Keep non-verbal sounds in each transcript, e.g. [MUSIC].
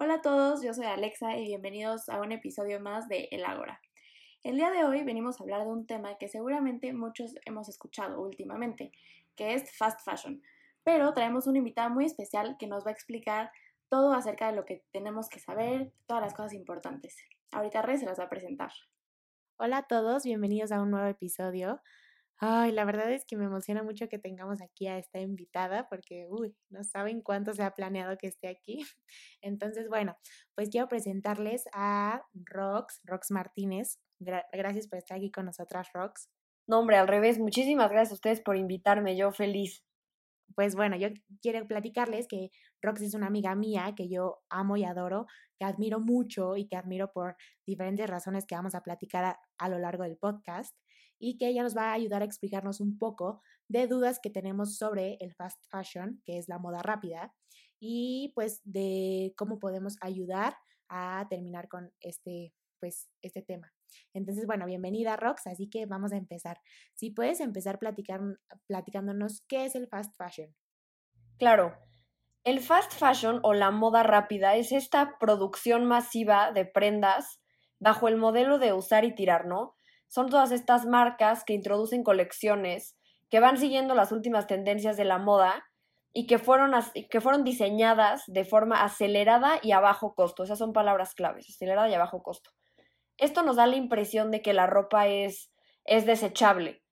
Hola a todos, yo soy Alexa y bienvenidos a un episodio más de El Ágora. El día de hoy venimos a hablar de un tema que seguramente muchos hemos escuchado últimamente, que es fast fashion. Pero traemos un invitado muy especial que nos va a explicar todo acerca de lo que tenemos que saber, todas las cosas importantes. Ahorita Rey se las va a presentar. Hola a todos, bienvenidos a un nuevo episodio. Ay, la verdad es que me emociona mucho que tengamos aquí a esta invitada porque, uy, no saben cuánto se ha planeado que esté aquí. [LAUGHS] Entonces, bueno, pues quiero presentarles a Rox, Rox Martínez. gracias por estar aquí con nosotras, Rox. No, hombre, al revés, muchísimas gracias a ustedes por invitarme, yo feliz. Pues bueno, yo quiero platicarles que Rox es una amiga mía que yo amo y adoro, que admiro mucho y que admiro por diferentes razones que vamos a platicar a lo largo del podcast y que ella nos va a ayudar a explicarnos un poco de dudas que tenemos sobre el fast fashion, que es la moda rápida, y pues de cómo podemos ayudar a terminar con este, pues, este tema. Entonces, bueno, bienvenida Rox, así que vamos a empezar. Si puedes empezar platicándonos qué es el fast fashion. Claro, el fast fashion o la moda rápida es esta producción masiva de prendas bajo el modelo de usar y tirar, ¿no? son todas estas marcas que introducen colecciones que van siguiendo las últimas tendencias de la moda y que fueron, que fueron diseñadas de forma acelerada y a bajo costo. Esas son palabras claves, acelerada y a bajo costo. Esto nos da la impresión de que la ropa es, es desechable.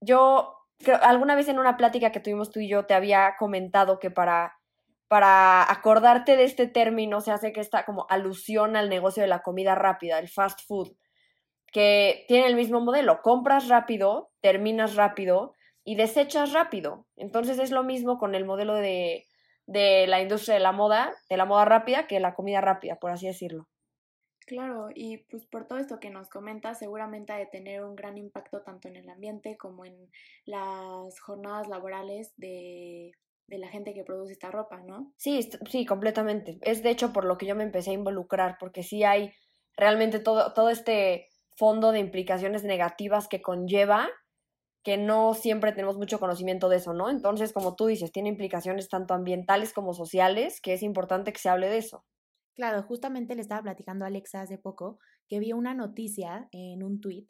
Yo creo, alguna vez en una plática que tuvimos tú y yo te había comentado que para, para acordarte de este término se hace que esta como alusión al negocio de la comida rápida, el fast food que tiene el mismo modelo. Compras rápido, terminas rápido y desechas rápido. Entonces es lo mismo con el modelo de, de la industria de la moda, de la moda rápida, que la comida rápida, por así decirlo. Claro, y pues por todo esto que nos comentas, seguramente ha de tener un gran impacto tanto en el ambiente como en las jornadas laborales de, de la gente que produce esta ropa, ¿no? Sí, sí, completamente. Es de hecho por lo que yo me empecé a involucrar, porque sí hay realmente todo, todo este fondo de implicaciones negativas que conlleva, que no siempre tenemos mucho conocimiento de eso, ¿no? Entonces, como tú dices, tiene implicaciones tanto ambientales como sociales, que es importante que se hable de eso. Claro, justamente le estaba platicando a Alexa hace poco que vio una noticia en un tuit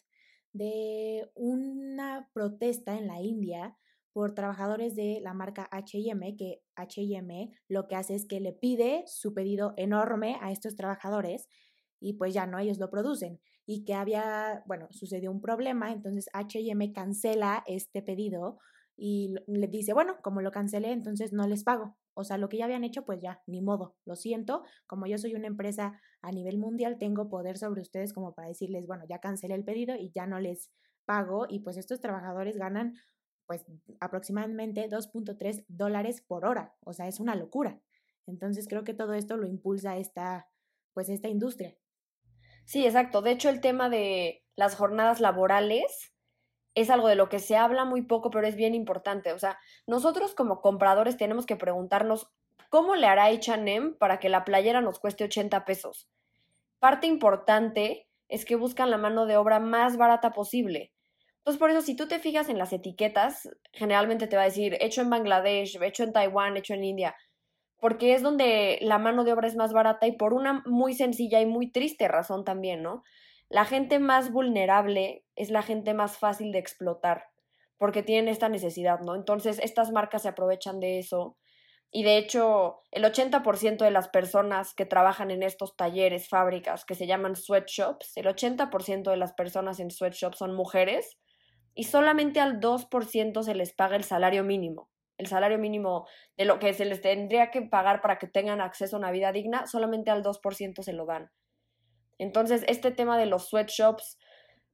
de una protesta en la India por trabajadores de la marca HM, que HM lo que hace es que le pide su pedido enorme a estos trabajadores y pues ya no, ellos lo producen y que había, bueno, sucedió un problema, entonces HM cancela este pedido y le dice, bueno, como lo cancelé, entonces no les pago. O sea, lo que ya habían hecho, pues ya, ni modo, lo siento, como yo soy una empresa a nivel mundial, tengo poder sobre ustedes como para decirles, bueno, ya cancelé el pedido y ya no les pago y pues estos trabajadores ganan pues aproximadamente 2.3 dólares por hora, o sea, es una locura. Entonces creo que todo esto lo impulsa esta, pues esta industria. Sí, exacto. De hecho, el tema de las jornadas laborales es algo de lo que se habla muy poco, pero es bien importante. O sea, nosotros como compradores tenemos que preguntarnos cómo le hará H&M para que la playera nos cueste 80 pesos. Parte importante es que buscan la mano de obra más barata posible. Entonces, por eso, si tú te fijas en las etiquetas, generalmente te va a decir hecho en Bangladesh, hecho en Taiwán, hecho en India porque es donde la mano de obra es más barata y por una muy sencilla y muy triste razón también, ¿no? La gente más vulnerable es la gente más fácil de explotar, porque tienen esta necesidad, ¿no? Entonces, estas marcas se aprovechan de eso. Y de hecho, el 80% de las personas que trabajan en estos talleres, fábricas que se llaman sweatshops, el 80% de las personas en sweatshops son mujeres y solamente al 2% se les paga el salario mínimo el salario mínimo de lo que se les tendría que pagar para que tengan acceso a una vida digna, solamente al 2% se lo dan. Entonces, este tema de los sweatshops,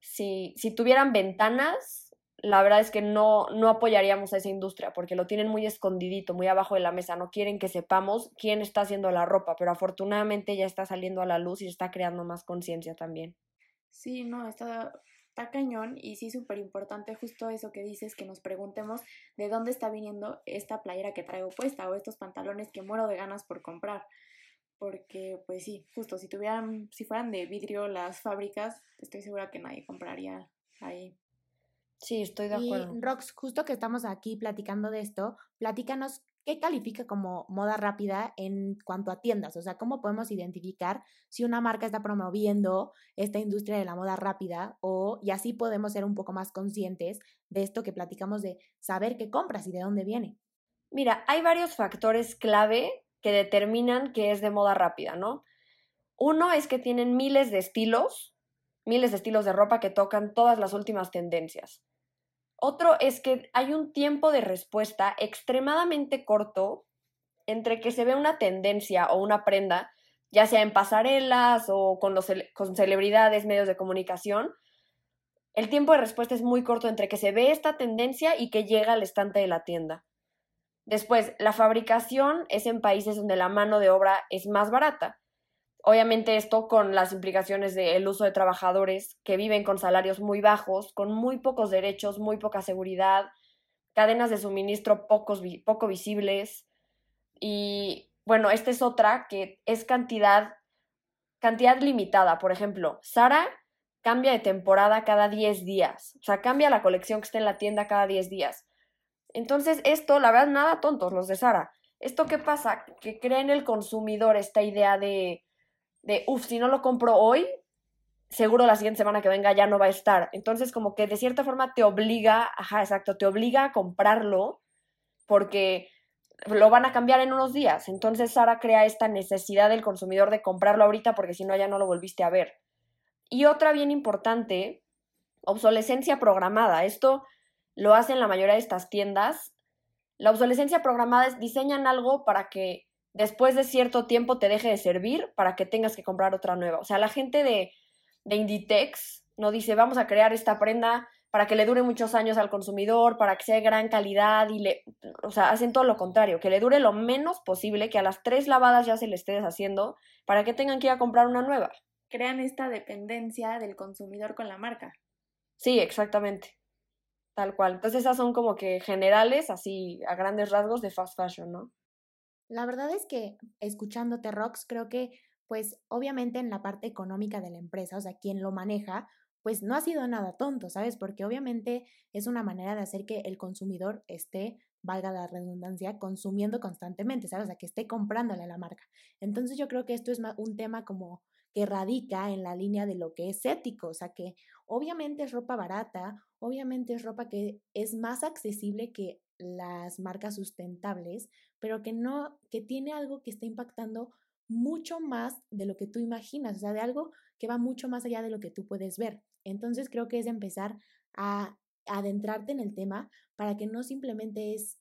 si, si tuvieran ventanas, la verdad es que no, no apoyaríamos a esa industria porque lo tienen muy escondidito, muy abajo de la mesa. No quieren que sepamos quién está haciendo la ropa, pero afortunadamente ya está saliendo a la luz y está creando más conciencia también. Sí, no, está está cañón y sí súper importante justo eso que dices, que nos preguntemos de dónde está viniendo esta playera que traigo puesta o estos pantalones que muero de ganas por comprar. Porque, pues sí, justo si tuvieran, si fueran de vidrio las fábricas, estoy segura que nadie compraría ahí. Sí, estoy de acuerdo. Y Rox, justo que estamos aquí platicando de esto, platícanos ¿qué califica como moda rápida en cuanto a tiendas? O sea, ¿cómo podemos identificar si una marca está promoviendo esta industria de la moda rápida o y así podemos ser un poco más conscientes de esto que platicamos de saber qué compras y de dónde viene? Mira, hay varios factores clave que determinan que es de moda rápida, ¿no? Uno es que tienen miles de estilos, miles de estilos de ropa que tocan todas las últimas tendencias. Otro es que hay un tiempo de respuesta extremadamente corto entre que se ve una tendencia o una prenda, ya sea en pasarelas o con, con celebridades, medios de comunicación. El tiempo de respuesta es muy corto entre que se ve esta tendencia y que llega al estante de la tienda. Después, la fabricación es en países donde la mano de obra es más barata. Obviamente esto con las implicaciones del uso de trabajadores que viven con salarios muy bajos, con muy pocos derechos, muy poca seguridad, cadenas de suministro poco visibles. Y bueno, esta es otra que es cantidad, cantidad limitada. Por ejemplo, Sara cambia de temporada cada 10 días. O sea, cambia la colección que está en la tienda cada 10 días. Entonces, esto, la verdad, nada tontos los de Sara. ¿Esto qué pasa? Que crea en el consumidor esta idea de de, uff, si no lo compro hoy, seguro la siguiente semana que venga ya no va a estar. Entonces, como que de cierta forma te obliga, ajá, exacto, te obliga a comprarlo porque lo van a cambiar en unos días. Entonces, Sara crea esta necesidad del consumidor de comprarlo ahorita porque si no ya no lo volviste a ver. Y otra bien importante, obsolescencia programada. Esto lo hacen la mayoría de estas tiendas. La obsolescencia programada es diseñan algo para que después de cierto tiempo te deje de servir para que tengas que comprar otra nueva. O sea, la gente de, de Inditex no dice, vamos a crear esta prenda para que le dure muchos años al consumidor, para que sea de gran calidad y le, o sea, hacen todo lo contrario, que le dure lo menos posible, que a las tres lavadas ya se le esté deshaciendo, para que tengan que ir a comprar una nueva. Crean esta dependencia del consumidor con la marca. Sí, exactamente. Tal cual. Entonces esas son como que generales, así a grandes rasgos de fast fashion, ¿no? La verdad es que escuchándote, Rox, creo que, pues, obviamente en la parte económica de la empresa, o sea, quien lo maneja, pues no ha sido nada tonto, ¿sabes? Porque obviamente es una manera de hacer que el consumidor esté, valga la redundancia, consumiendo constantemente, ¿sabes? O sea, que esté comprándole a la marca. Entonces yo creo que esto es un tema como que radica en la línea de lo que es ético, o sea, que obviamente es ropa barata, obviamente es ropa que es más accesible que las marcas sustentables, pero que no, que tiene algo que está impactando mucho más de lo que tú imaginas, o sea, de algo que va mucho más allá de lo que tú puedes ver. Entonces creo que es empezar a adentrarte en el tema para que no simplemente es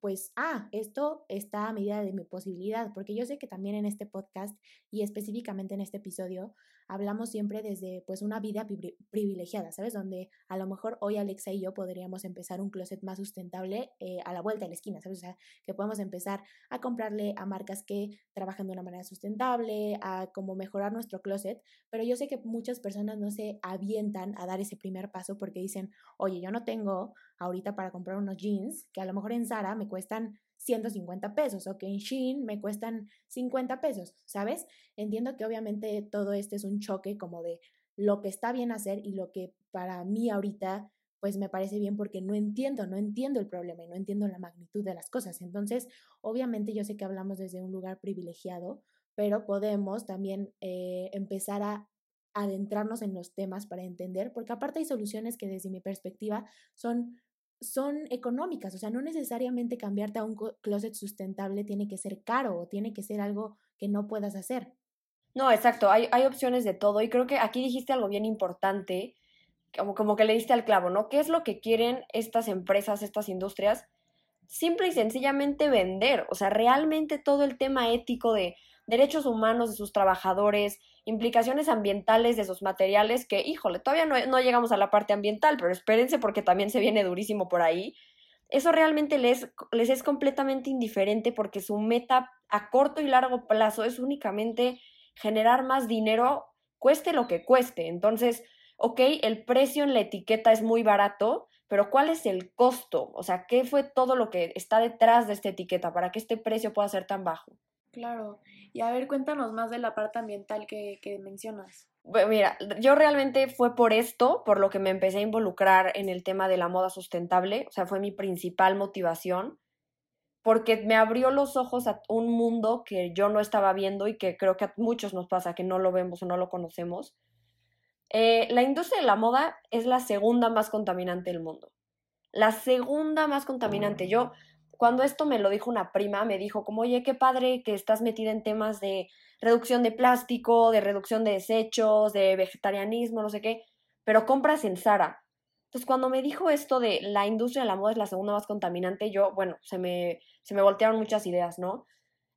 pues, ah, esto está a medida de mi posibilidad, porque yo sé que también en este podcast y específicamente en este episodio hablamos siempre desde pues una vida privilegiada, ¿sabes? Donde a lo mejor hoy Alexa y yo podríamos empezar un closet más sustentable eh, a la vuelta de la esquina, ¿sabes? O sea, que podemos empezar a comprarle a marcas que trabajan de una manera sustentable, a como mejorar nuestro closet, pero yo sé que muchas personas no se avientan a dar ese primer paso porque dicen, oye, yo no tengo ahorita para comprar unos jeans que a lo mejor en Zara me cuestan 150 pesos o que en Shein me cuestan 50 pesos, ¿sabes? Entiendo que obviamente todo este es un choque como de lo que está bien hacer y lo que para mí ahorita pues me parece bien porque no entiendo, no entiendo el problema y no entiendo la magnitud de las cosas. Entonces, obviamente yo sé que hablamos desde un lugar privilegiado, pero podemos también eh, empezar a adentrarnos en los temas para entender, porque aparte hay soluciones que desde mi perspectiva son son económicas, o sea, no necesariamente cambiarte a un closet sustentable tiene que ser caro o tiene que ser algo que no puedas hacer. No, exacto, hay, hay opciones de todo y creo que aquí dijiste algo bien importante, como, como que le diste al clavo, ¿no? ¿Qué es lo que quieren estas empresas, estas industrias? Simple y sencillamente vender, o sea, realmente todo el tema ético de derechos humanos de sus trabajadores, implicaciones ambientales de sus materiales, que híjole, todavía no, llegamos a la parte ambiental, pero espérense porque también se viene durísimo por ahí. Eso realmente les, les es completamente indiferente porque su meta a corto y largo plazo es únicamente generar más dinero, cueste lo que cueste. Entonces, ok, el precio en la etiqueta es muy barato, pero ¿cuál es el costo? O sea, ¿qué fue todo lo que está detrás de esta etiqueta para que este precio pueda ser tan bajo? Claro. Y a ver, cuéntanos más de la parte ambiental que, mencionas. Bueno, mira, yo realmente fue por esto, por lo que me empecé a involucrar en el tema de la moda sustentable, o sea, fue mi principal motivación, porque me abrió los ojos a un mundo que yo no estaba viendo y que creo que a muchos nos pasa, que no lo vemos o no lo conocemos. Eh, la industria de la moda es la segunda más contaminante del mundo. La segunda más contaminante. Yo, cuando esto me lo dijo una prima, me dijo como, oye, qué padre que estás metida en temas de reducción de plástico, de reducción de desechos, de vegetarianismo, no sé qué, pero compras en Zara. Entonces, cuando me dijo esto de la industria de la moda es la segunda más contaminante, yo, bueno, se me, se me voltearon muchas ideas, ¿no?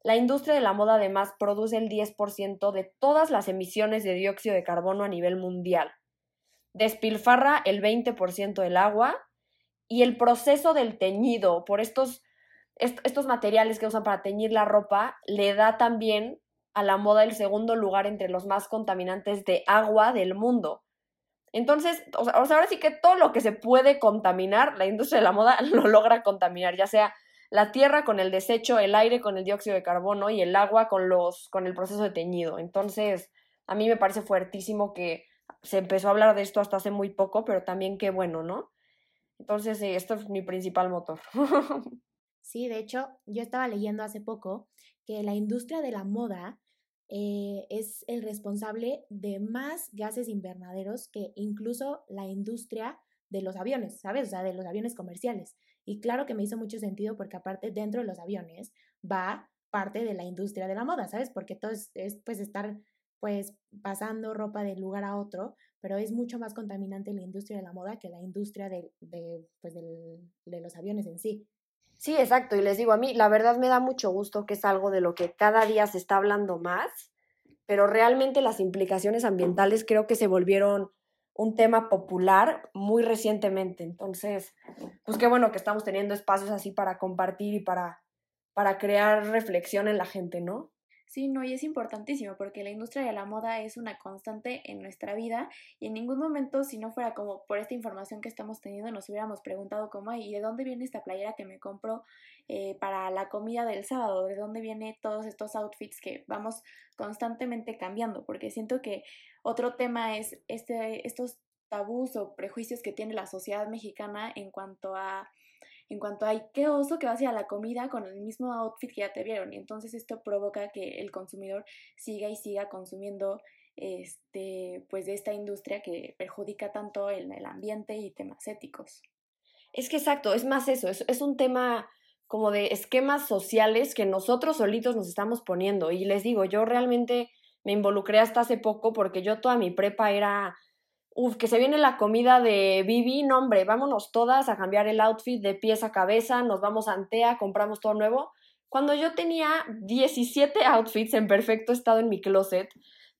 La industria de la moda además produce el 10% de todas las emisiones de dióxido de carbono a nivel mundial. Despilfarra el 20% del agua y el proceso del teñido por estos, estos materiales que usan para teñir la ropa le da también a la moda el segundo lugar entre los más contaminantes de agua del mundo. Entonces, o sea, ahora sí que todo lo que se puede contaminar, la industria de la moda [LAUGHS] lo logra contaminar, ya sea la tierra con el desecho, el aire con el dióxido de carbono y el agua con, los, con el proceso de teñido. Entonces, a mí me parece fuertísimo que se empezó a hablar de esto hasta hace muy poco, pero también qué bueno, ¿no? Entonces, esto es mi principal motor. [LAUGHS] sí, de hecho, yo estaba leyendo hace poco que la industria de la moda eh, es el responsable de más gases invernaderos que incluso la industria de los aviones, ¿sabes? O sea, de los aviones comerciales. Y claro que me hizo mucho sentido porque aparte dentro de los aviones va parte de la industria de la moda, ¿sabes? Porque todo es, pues estar pues pasando ropa de lugar a otro, pero es mucho más contaminante la industria de la moda que la industria de, de, pues de los aviones en sí. Sí, exacto. Y les digo, a mí la verdad me da mucho gusto que es algo de lo que cada día se está hablando más, pero realmente las implicaciones ambientales creo que se volvieron un tema popular muy recientemente. Entonces, pues qué bueno que estamos teniendo espacios así para compartir y para, para crear reflexión en la gente, ¿no? Sí, no, y es importantísimo porque la industria de la moda es una constante en nuestra vida y en ningún momento, si no fuera como por esta información que estamos teniendo, nos hubiéramos preguntado cómo, ¿y de dónde viene esta playera que me compro eh, para la comida del sábado? ¿De dónde vienen todos estos outfits que vamos constantemente cambiando? Porque siento que otro tema es este, estos tabús o prejuicios que tiene la sociedad mexicana en cuanto a en cuanto a qué oso que vas a ir a la comida con el mismo outfit que ya te vieron y entonces esto provoca que el consumidor siga y siga consumiendo este pues de esta industria que perjudica tanto el, el ambiente y temas éticos. Es que exacto, es más eso, es, es un tema como de esquemas sociales que nosotros solitos nos estamos poniendo y les digo, yo realmente me involucré hasta hace poco porque yo toda mi prepa era Uf, que se viene la comida de Bibi, no hombre, vámonos todas a cambiar el outfit de pies a cabeza, nos vamos a Antea, compramos todo nuevo. Cuando yo tenía 17 outfits en perfecto estado en mi closet,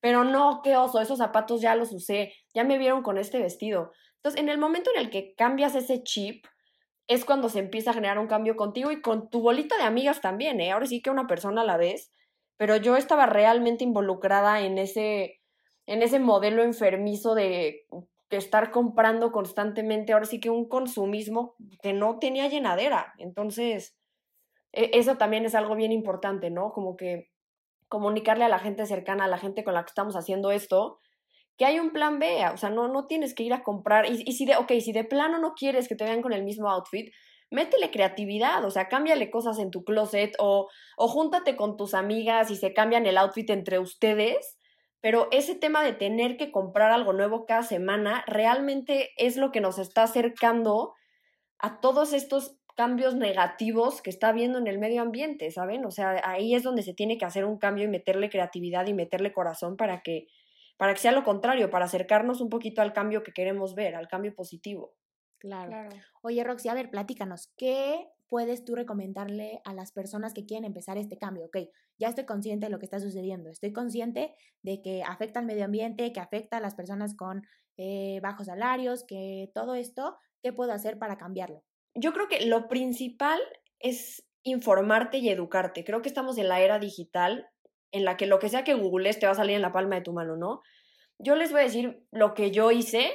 pero no, qué oso, esos zapatos ya los usé, ya me vieron con este vestido. Entonces, en el momento en el que cambias ese chip, es cuando se empieza a generar un cambio contigo y con tu bolita de amigas también, ¿eh? Ahora sí que una persona a la vez, pero yo estaba realmente involucrada en ese en ese modelo enfermizo de, estar comprando constantemente, ahora sí que un consumismo que no tenía llenadera. Entonces, e, eso también es algo bien importante, ¿no? Como que comunicarle a la gente cercana, a la gente con la que estamos haciendo esto, que hay un plan B, o sea, no, no tienes que ir a comprar, y, y si de, ok, si de plano no quieres que te vean con el mismo outfit, métele creatividad, o sea, cámbiale cosas en tu closet o, o júntate con tus amigas y se cambian el outfit entre ustedes pero ese tema de tener que comprar algo nuevo cada semana realmente es lo que nos está acercando a todos estos cambios negativos que está habiendo en el medio ambiente, ¿saben? O sea, ahí es donde se tiene que hacer un cambio y meterle creatividad y meterle corazón para que, para que sea lo contrario, para acercarnos un poquito al cambio que queremos ver, al cambio positivo. Claro. claro. Oye, Roxy, a ver, platícanos, ¿qué puedes tú recomendarle a las personas que quieren empezar este cambio? Ok, ya estoy consciente de lo que está sucediendo, estoy consciente de que afecta al medio ambiente, que afecta a las personas con eh, bajos salarios, que todo esto, ¿qué puedo hacer para cambiarlo? Yo creo que lo principal es informarte y educarte. Creo que estamos en la era digital en la que lo que sea que googlees te va a salir en la palma de tu mano, ¿no? Yo les voy a decir lo que yo hice,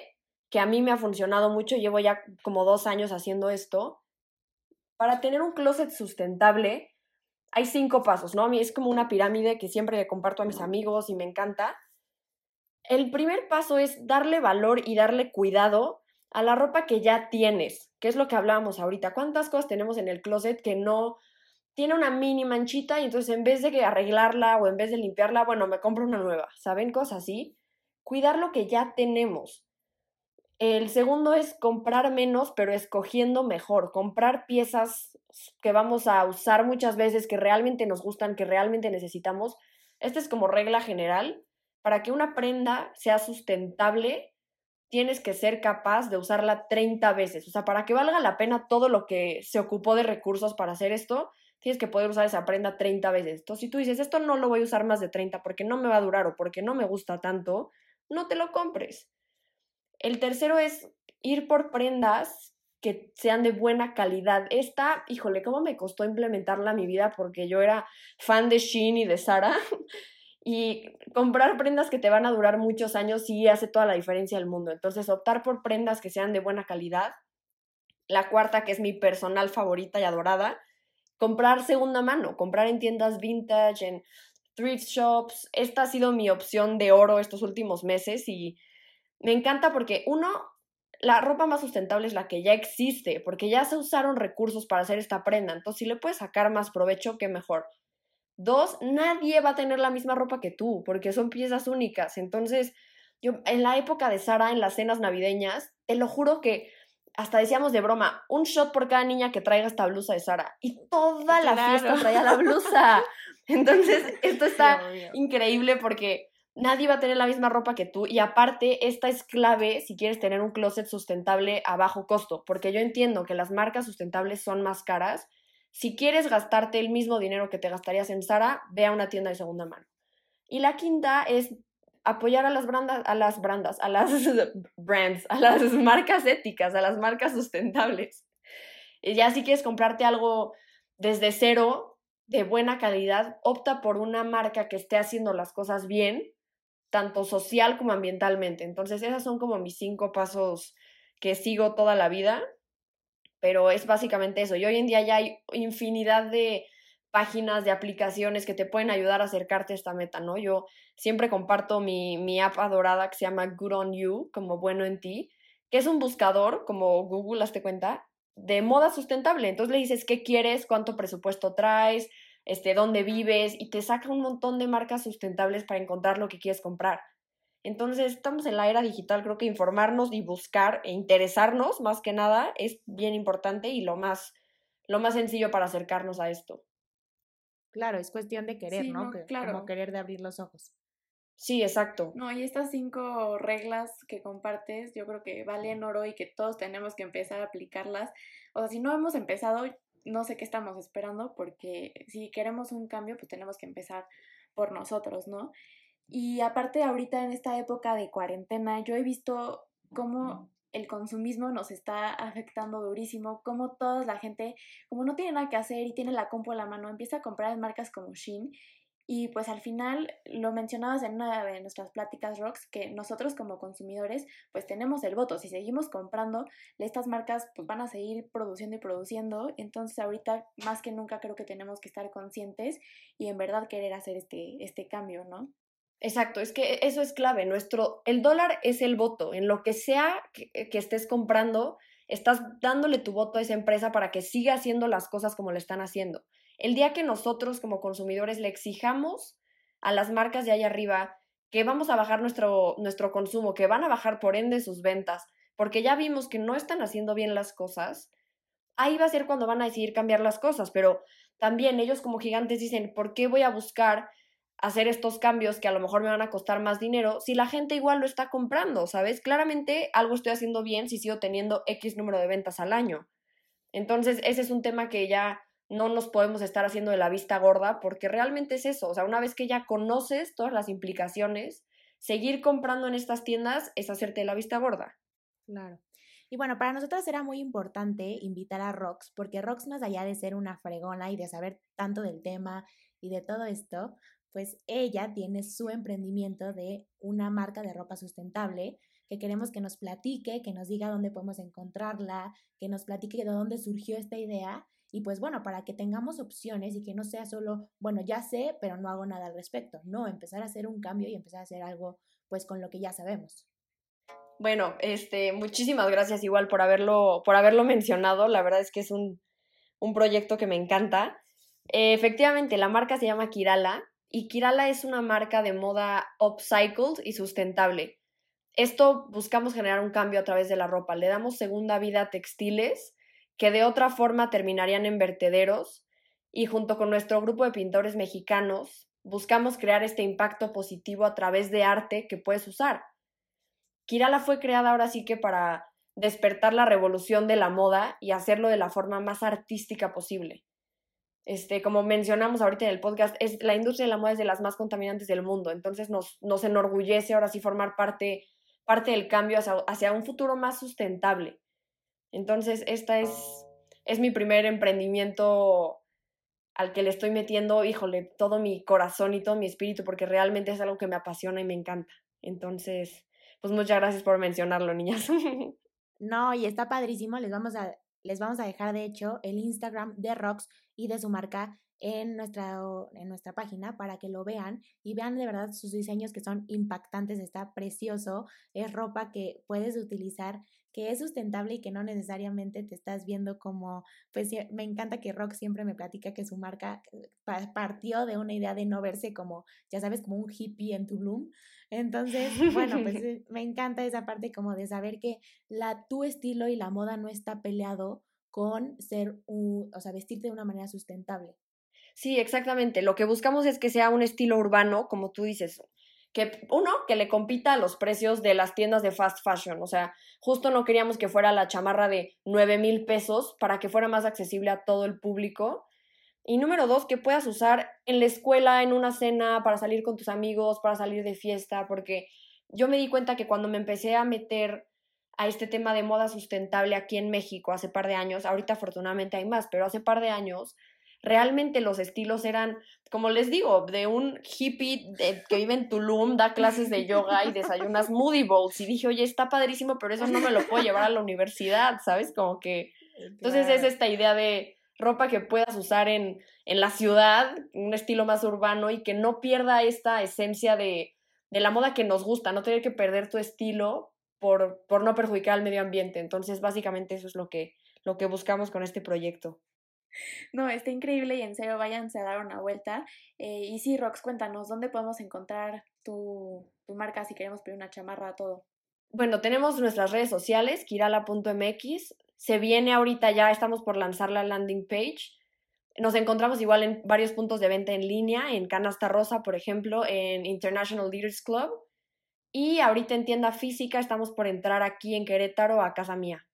que a mí me ha funcionado mucho, llevo ya como dos años haciendo esto, para tener un closet sustentable, hay cinco pasos, ¿no? A mí es como una pirámide que siempre le comparto a mis amigos y me encanta. El primer paso es darle valor y darle cuidado a la ropa que ya tienes, que es lo que hablábamos ahorita. ¿Cuántas cosas tenemos en el closet que no tiene una mini manchita y entonces en vez de que arreglarla o en vez de limpiarla, bueno, me compro una nueva, ¿saben? Cosas así. Cuidar lo que ya tenemos. El segundo es comprar menos, pero escogiendo mejor. Comprar piezas que vamos a usar muchas veces, que realmente nos gustan, que realmente necesitamos. Esta es como regla general. Para que una prenda sea sustentable, tienes que ser capaz de usarla 30 veces. O sea, para que valga la pena todo lo que se ocupó de recursos para hacer esto, tienes que poder usar esa prenda 30 veces. Entonces, si tú dices, esto no lo voy a usar más de 30 porque no me va a durar o porque no me gusta tanto, no te lo compres. El tercero es ir por prendas que sean de buena calidad. Esta, híjole, cómo me costó implementarla en mi vida porque yo era fan de Shein y de Sara. [LAUGHS] Y comprar prendas que te van a durar muchos años sí hace toda la diferencia del mundo. Entonces, optar por prendas que sean de buena calidad. La cuarta, que es mi personal favorita y adorada, comprar segunda mano, comprar en tiendas vintage, en thrift shops. Esta ha sido mi opción de oro estos últimos meses y me encanta porque uno, la ropa más sustentable es la que ya existe, porque ya se usaron recursos para hacer esta prenda, entonces si le puedes sacar más provecho, qué mejor. Dos, nadie va a tener la misma ropa que tú, porque son piezas únicas. Entonces, yo en la época de Sara, en las cenas navideñas, te lo juro que hasta decíamos de broma, un shot por cada niña que traiga esta blusa de Sara. Y toda la fiesta traía la blusa. [LAUGHS] Entonces, esto está increíble porque nadie va a tener la misma ropa que tú. Y aparte, esta es clave si quieres tener un closet sustentable a bajo costo, porque yo entiendo que las marcas sustentables son más caras. Si quieres gastarte el mismo dinero que te gastarías en Sara, ve a una tienda de segunda mano. Y la quinta es apoyar a las brandas, a las brandas, a las [LAUGHS] brands, a las marcas éticas, a las marcas sustentables. Y ya si quieres comprarte algo desde cero, de buena calidad, opta por una marca que esté haciendo las cosas bien, tanto social como ambientalmente. Entonces, esas son como mis cinco pasos que sigo toda la vida, pero es básicamente eso. Y hoy en día ya hay infinidad de páginas, de aplicaciones que te pueden ayudar a acercarte a esta meta, ¿no? Yo siempre comparto mi, mi app adorada que se llama Good on You, como bueno en ti, que es un buscador, como Google, hazte cuenta, de moda sustentable. Entonces le dices qué quieres, cuánto presupuesto traes, este, dónde vives, y te saca un montón de marcas sustentables para encontrar lo que quieres comprar. Entonces, estamos en la era digital, creo que informarnos y buscar e interesarnos más que nada es bien importante y lo más, lo más sencillo para acercarnos a esto. Claro, es cuestión de querer, ¿no? claro. Como querer de abrir los ojos. Sí, exacto. No, y estas cinco reglas que compartes, yo creo que valen oro y que todos tenemos que empezar a aplicarlas. O sea, si no hemos empezado, no sé qué estamos esperando, porque si queremos un cambio, pues tenemos que empezar por nosotros, ¿no? Y aparte, ahorita en esta época de cuarentena, yo he visto cómo el consumismo nos está afectando durísimo, como toda la gente, como no tiene nada que hacer y tiene la compu a la mano, empieza a comprar en marcas como Shein y pues al final lo mencionabas en una de nuestras pláticas, Rox, que nosotros como consumidores pues tenemos el voto. Si seguimos comprando, estas marcas pues van a seguir produciendo y produciendo. Entonces ahorita más que nunca creo que tenemos que estar conscientes y en verdad querer hacer este, este cambio, ¿no? Exacto, es que eso es clave. Nuestro, el dólar es el voto. En lo que sea que, que estés comprando, estás dándole tu voto a esa empresa para que siga haciendo las cosas como le están haciendo. El día que nosotros como consumidores le exijamos a las marcas de ahí arriba que vamos a bajar nuestro, nuestro consumo, que van a bajar por ende sus ventas, porque ya vimos que no están haciendo bien las cosas, ahí va a ser cuando van a decidir cambiar las cosas, pero también ellos como gigantes dicen, ¿por qué voy a buscar hacer estos cambios que a lo mejor me van a costar más dinero si la gente igual lo está comprando, ¿sabes? Claramente algo estoy haciendo bien si sigo teniendo X número de ventas al año. Entonces, ese es un tema que ya no nos podemos estar haciendo de la vista gorda porque realmente es eso, o sea, una vez que ya conoces todas las implicaciones, seguir comprando en estas tiendas es hacerte de la vista gorda. Claro. Y bueno, para nosotros era muy importante invitar a Rox, porque Rox más allá de ser una fregona y de saber tanto del tema y de todo esto, pues ella tiene su emprendimiento de una marca de ropa sustentable que queremos que nos platique, que nos diga dónde podemos encontrarla, que nos platique de dónde surgió esta idea y pues bueno, para que tengamos opciones y que no sea solo, bueno, ya sé, pero no hago nada al respecto. No, empezar a hacer un cambio y empezar a hacer algo pues con lo que ya sabemos. Bueno, este, muchísimas gracias igual por haberlo, por haberlo mencionado. La verdad es que es un, un proyecto que me encanta. Eh, efectivamente, la marca se llama Kirala y Kirala es una marca de moda upcycled y sustentable. Esto buscamos generar un cambio a través de la ropa. Le damos segunda vida a textiles que de otra forma terminarían en vertederos y junto con nuestro grupo de pintores mexicanos buscamos crear este impacto positivo a través de arte que puedes usar. Kirala fue creada ahora sí que para despertar la revolución de la moda y hacerlo de la forma más artística posible. Este, como mencionamos ahorita en el podcast, es, la industria de la moda es de las más contaminantes del mundo, entonces nos, nos enorgullece ahora sí formar parte, parte del cambio hacia, hacia un futuro más sustentable. Entonces, esta es, es mi primer emprendimiento al que le estoy metiendo, híjole, todo mi corazón y todo mi espíritu, porque realmente es algo que me apasiona y me encanta. Entonces, pues muchas gracias por mencionarlo, niñas. [LAUGHS] No, y está padrísimo. Les vamos a, les vamos a dejar, de hecho, el Instagram de Rox y de su marca en nuestra, en nuestra página para que lo vean y vean de verdad sus diseños que son impactantes, está precioso, es ropa que puedes utilizar que es sustentable y que no necesariamente te estás viendo como, pues me encanta que Rock siempre me platica que su marca eh, partió de una idea de no verse como, ya sabes, como un hippie en Tulum. Entonces, bueno, pues [LAUGHS] eh, me encanta esa parte como de saber que la, tu estilo y la moda no está peleado con ser, un, o sea, vestirte de una manera sustentable. Sí, exactamente. Lo que buscamos es que sea un estilo urbano, como tú dices, que uno, que le compita a los precios de las tiendas de fast fashion. O sea, justo no queríamos que fuera la chamarra de 9 mil pesos para que fuera más accesible a todo el público. Y número dos, que puedas usar en la escuela, en una cena, para salir con tus amigos, para salir de fiesta, porque yo me di cuenta que cuando me empecé a meter a este tema de moda sustentable aquí en México hace par de años, ahorita afortunadamente hay más, pero hace par de años, realmente los estilos eran, como les digo, de un hippie que vive en Tulum, da clases de yoga y desayuna smoothie bowls. Y dije, oye, está padrísimo, pero eso no me lo puedo llevar a la universidad, ¿sabes? Como que... [LAUGHS] Entonces es esta idea de ropa que puedas usar en, en la ciudad, un estilo más urbano y que no pierda esta esencia de, de la moda que nos gusta, no tener que perder tu estilo por, por no perjudicar al medio ambiente. Entonces, básicamente eso es lo que, lo que buscamos con este proyecto. No, está increíble y en serio váyanse a dar una vuelta. Eh, y sí, Rox, cuéntanos, ¿dónde podemos encontrar tu, tu marca si queremos pedir una chamarra, todo? Bueno, tenemos nuestras redes sociales, kirala.mx. Se viene ahorita ya, estamos por lanzar la landing page. Nos encontramos igual en varios puntos de venta en línea, en Canasta Rosa, por ejemplo, en International Leaders Club. Y ahorita en tienda física estamos por entrar aquí en Querétaro a casa mía.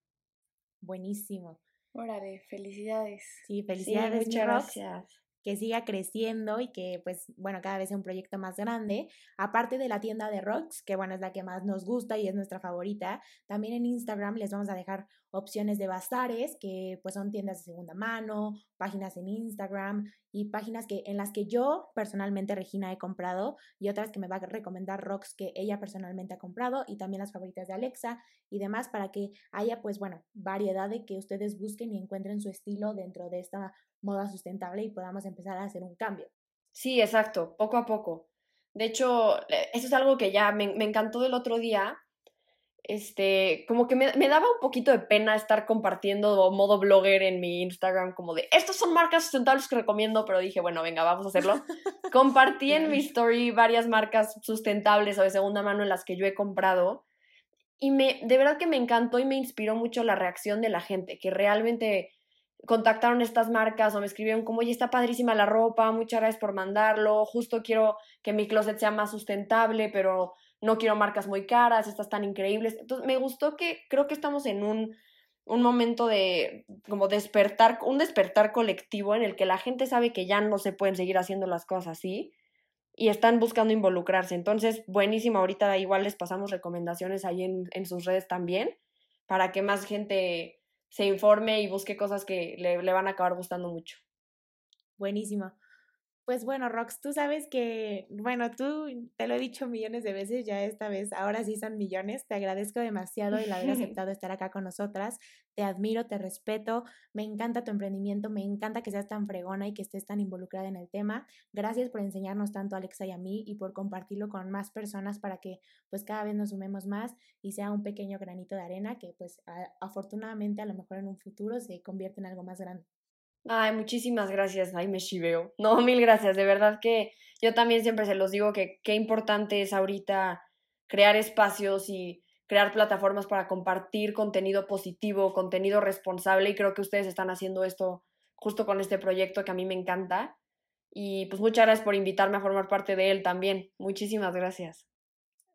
Buenísimo. Órale, felicidades. Sí, felicidades. muchas gracias que siga creciendo y que pues bueno, cada vez sea un proyecto más grande. Aparte de la tienda de Rocks, que bueno, es la que más nos gusta y es nuestra favorita, también en Instagram les vamos a dejar opciones de bazares, que pues son tiendas de segunda mano, páginas en Instagram y páginas que en las que yo personalmente Regina he comprado y otras que me va a recomendar Rocks que ella personalmente ha comprado y también las favoritas de Alexa y demás para que haya pues bueno, variedad de que ustedes busquen y encuentren su estilo dentro de esta moda sustentable y podamos empezar a hacer un cambio. Sí, exacto, poco a poco. De hecho, eso es algo que ya me, encantó del otro día. Este, como que me, daba un poquito de pena estar compartiendo modo blogger en mi Instagram, como de, estas son marcas sustentables que recomiendo, pero dije, bueno, venga, vamos a hacerlo. [LAUGHS] Compartí en mi story varias marcas sustentables o de segunda mano en las que yo he comprado. Y me, de verdad que me encantó y me inspiró mucho la reacción de la gente, que realmente contactaron estas marcas o me escribieron como, oye, está padrísima la ropa, muchas gracias por mandarlo, justo quiero que mi closet sea más sustentable, pero no quiero marcas muy caras, estas tan increíbles. Entonces, me gustó que creo que estamos en un, un momento de como despertar, un despertar colectivo en el que la gente sabe que ya no se pueden seguir haciendo las cosas así y están buscando involucrarse. Entonces, buenísimo, ahorita igual les pasamos recomendaciones ahí en, en sus redes también para que más gente se informe y busque cosas que le, le van a acabar gustando mucho. Buenísimo. Pues bueno, Rox, tú sabes que, bueno, tú te lo he dicho millones de veces, ya esta vez, ahora sí son millones. Te agradezco demasiado el haber [LAUGHS] aceptado estar acá con nosotras. Te admiro, te respeto, me encanta tu emprendimiento, me encanta que seas tan fregona y que estés tan involucrada en el tema. Gracias por enseñarnos tanto a Alexa y a mí y por compartirlo con más personas para que pues cada vez nos sumemos más y sea un pequeño granito de arena que pues afortunadamente a lo mejor en un futuro se convierte en algo más grande. Ay, muchísimas gracias. Ay, me chiveo. No, [LAUGHS] mil gracias. De verdad que yo también siempre se los digo que qué importante es ahorita crear espacios y crear plataformas para compartir contenido positivo, contenido responsable y creo que ustedes están haciendo esto justo con este proyecto que a mí me encanta. Y pues muchas gracias por invitarme a formar parte de él también. Muchísimas gracias.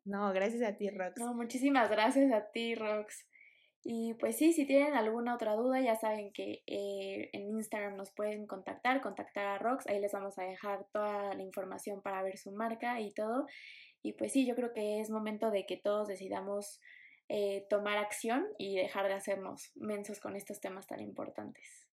No, gracias a ti, Rox. No, muchísimas gracias a ti, Rox. Y pues sí, si tienen alguna otra duda, ya saben que eh, en Instagram nos pueden contactar, contactar a Rox, ahí les vamos a dejar toda la información para ver su marca y todo. Y pues sí, yo creo que es momento de que todos decidamos eh, tomar acción y dejar de hacernos mensos con estos temas tan importantes.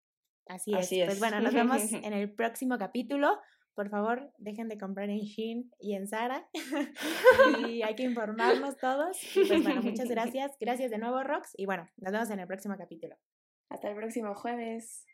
Así es. Pues bueno, nos vemos [LAUGHS] en el próximo capítulo. Por favor, dejen de comprar en Shein y en Zara. [LAUGHS] y hay que informarnos todos. Y pues bueno, muchas [LAUGHS] gracias. Gracias de nuevo, Rox. Y bueno, nos vemos en el próximo capítulo. Hasta el próximo jueves.